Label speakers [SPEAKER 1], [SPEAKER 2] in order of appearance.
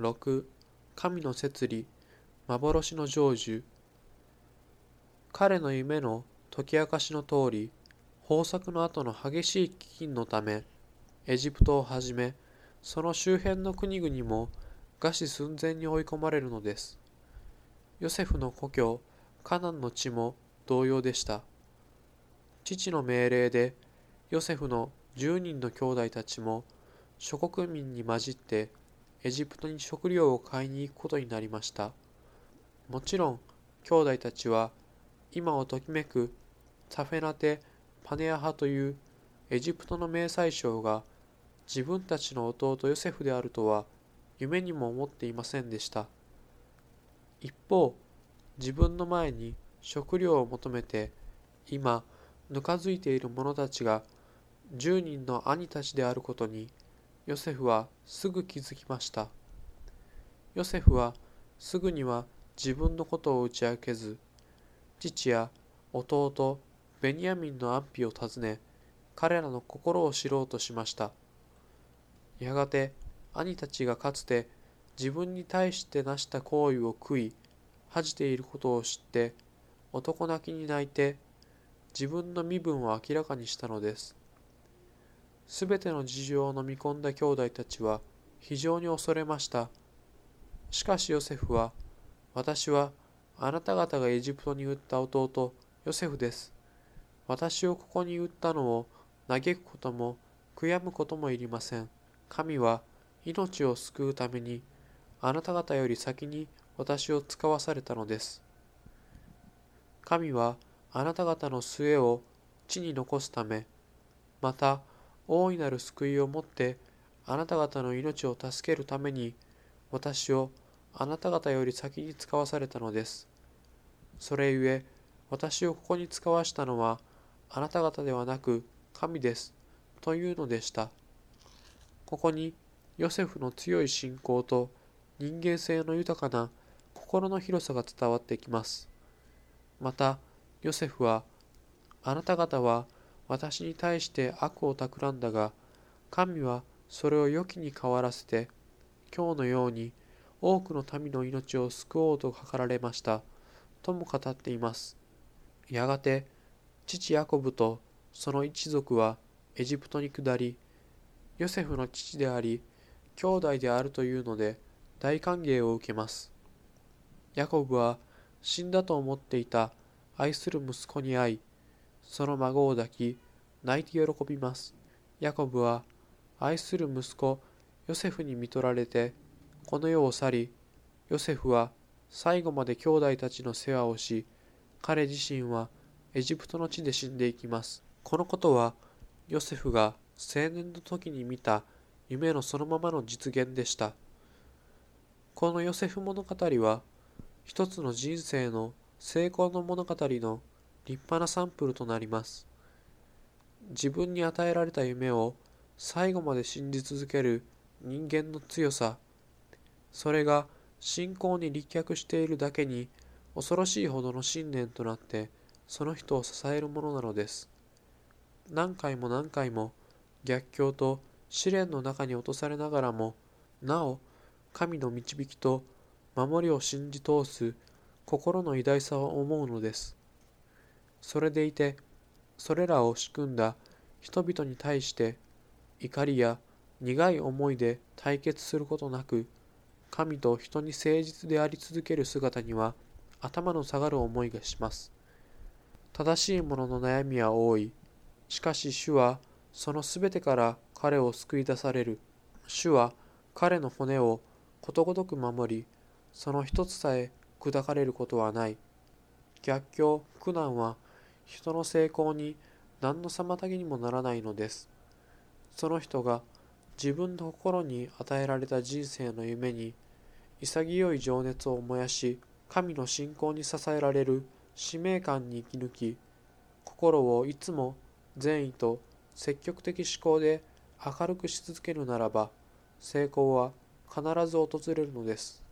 [SPEAKER 1] 6神の摂理幻の成就。彼の夢の解き明かしの通り豊作の後の激しい飢饉のためエジプトをはじめその周辺の国々も餓死寸前に追い込まれるのです。ヨセフの故郷カナンの地も同様でした。父の命令でヨセフの10人の兄弟たちも諸国民に混じってエジプトに食料を買いに行くことになりました。もちろん兄弟たちは今をときめくサフェナテ・パネアハというエジプトの名宰相が自分たちの弟ヨセフであるとは夢にも思っていませんでした。一方自分の前に食料を求めて今ぬかづいている者たちが10人の兄たちであることにヨセフはすぐ気づきましたヨセフはすぐには自分のことを打ち明けず父や弟ベニヤミンの安否を尋ね彼らの心を知ろうとしましたやがて兄たちがかつて自分に対して成した行為を悔い恥じていることを知って男泣きに泣いて自分の身分を明らかにしたのです。すべての事情を飲み込んだ兄弟たちは非常に恐れました。しかしヨセフは、私はあなた方がエジプトに売った弟ヨセフです。私をここに売ったのを嘆くことも悔やむこともいりません。神は命を救うためにあなた方より先に私を使わされたのです。神はあなた方の末を地に残すため、また大いなる救いをもってあなた方の命を助けるために私をあなた方より先に使わされたのです。それゆえ私をここに使わしたのはあなた方ではなく神です。というのでした。ここにヨセフの強い信仰と人間性の豊かな心の広さが伝わってきます。また、ヨセフは、あなた方は私に対して悪を企んだが、神はそれを良きに変わらせて、今日のように多くの民の命を救おうと図られました。とも語っています。やがて、父ヤコブとその一族はエジプトに下り、ヨセフの父であり、兄弟であるというので大歓迎を受けます。ヤコブは死んだと思っていた愛する息子に会い、その孫を抱き、泣いて喜びます。ヤコブは、愛する息子、ヨセフに見取られて、この世を去り、ヨセフは最後まで兄弟たちの世話をし、彼自身はエジプトの地で死んでいきます。このことは、ヨセフが青年の時に見た夢のそのままの実現でした。このヨセフ物語は、一つの人生の成功の物語の立派なサンプルとなります。自分に与えられた夢を最後まで信じ続ける人間の強さ、それが信仰に立脚しているだけに恐ろしいほどの信念となってその人を支えるものなのです。何回も何回も逆境と試練の中に落とされながらもなお神の導きと守りを信じ通す心の偉大さを思うのです。それでいて、それらを仕組んだ人々に対して怒りや苦い思いで対決することなく、神と人に誠実であり続ける姿には頭の下がる思いがします。正しい者のの悩みは多い。しかし主はそのすべてから彼を救い出される。主は彼の骨をことごとく守り、その一つさえ砕かれることはない。逆境、苦難は人の成功に何の妨げにもならないのです。その人が自分の心に与えられた人生の夢に潔い情熱を燃やし、神の信仰に支えられる使命感に生き抜き、心をいつも善意と積極的思考で明るくし続けるならば、成功は必ず訪れるのです。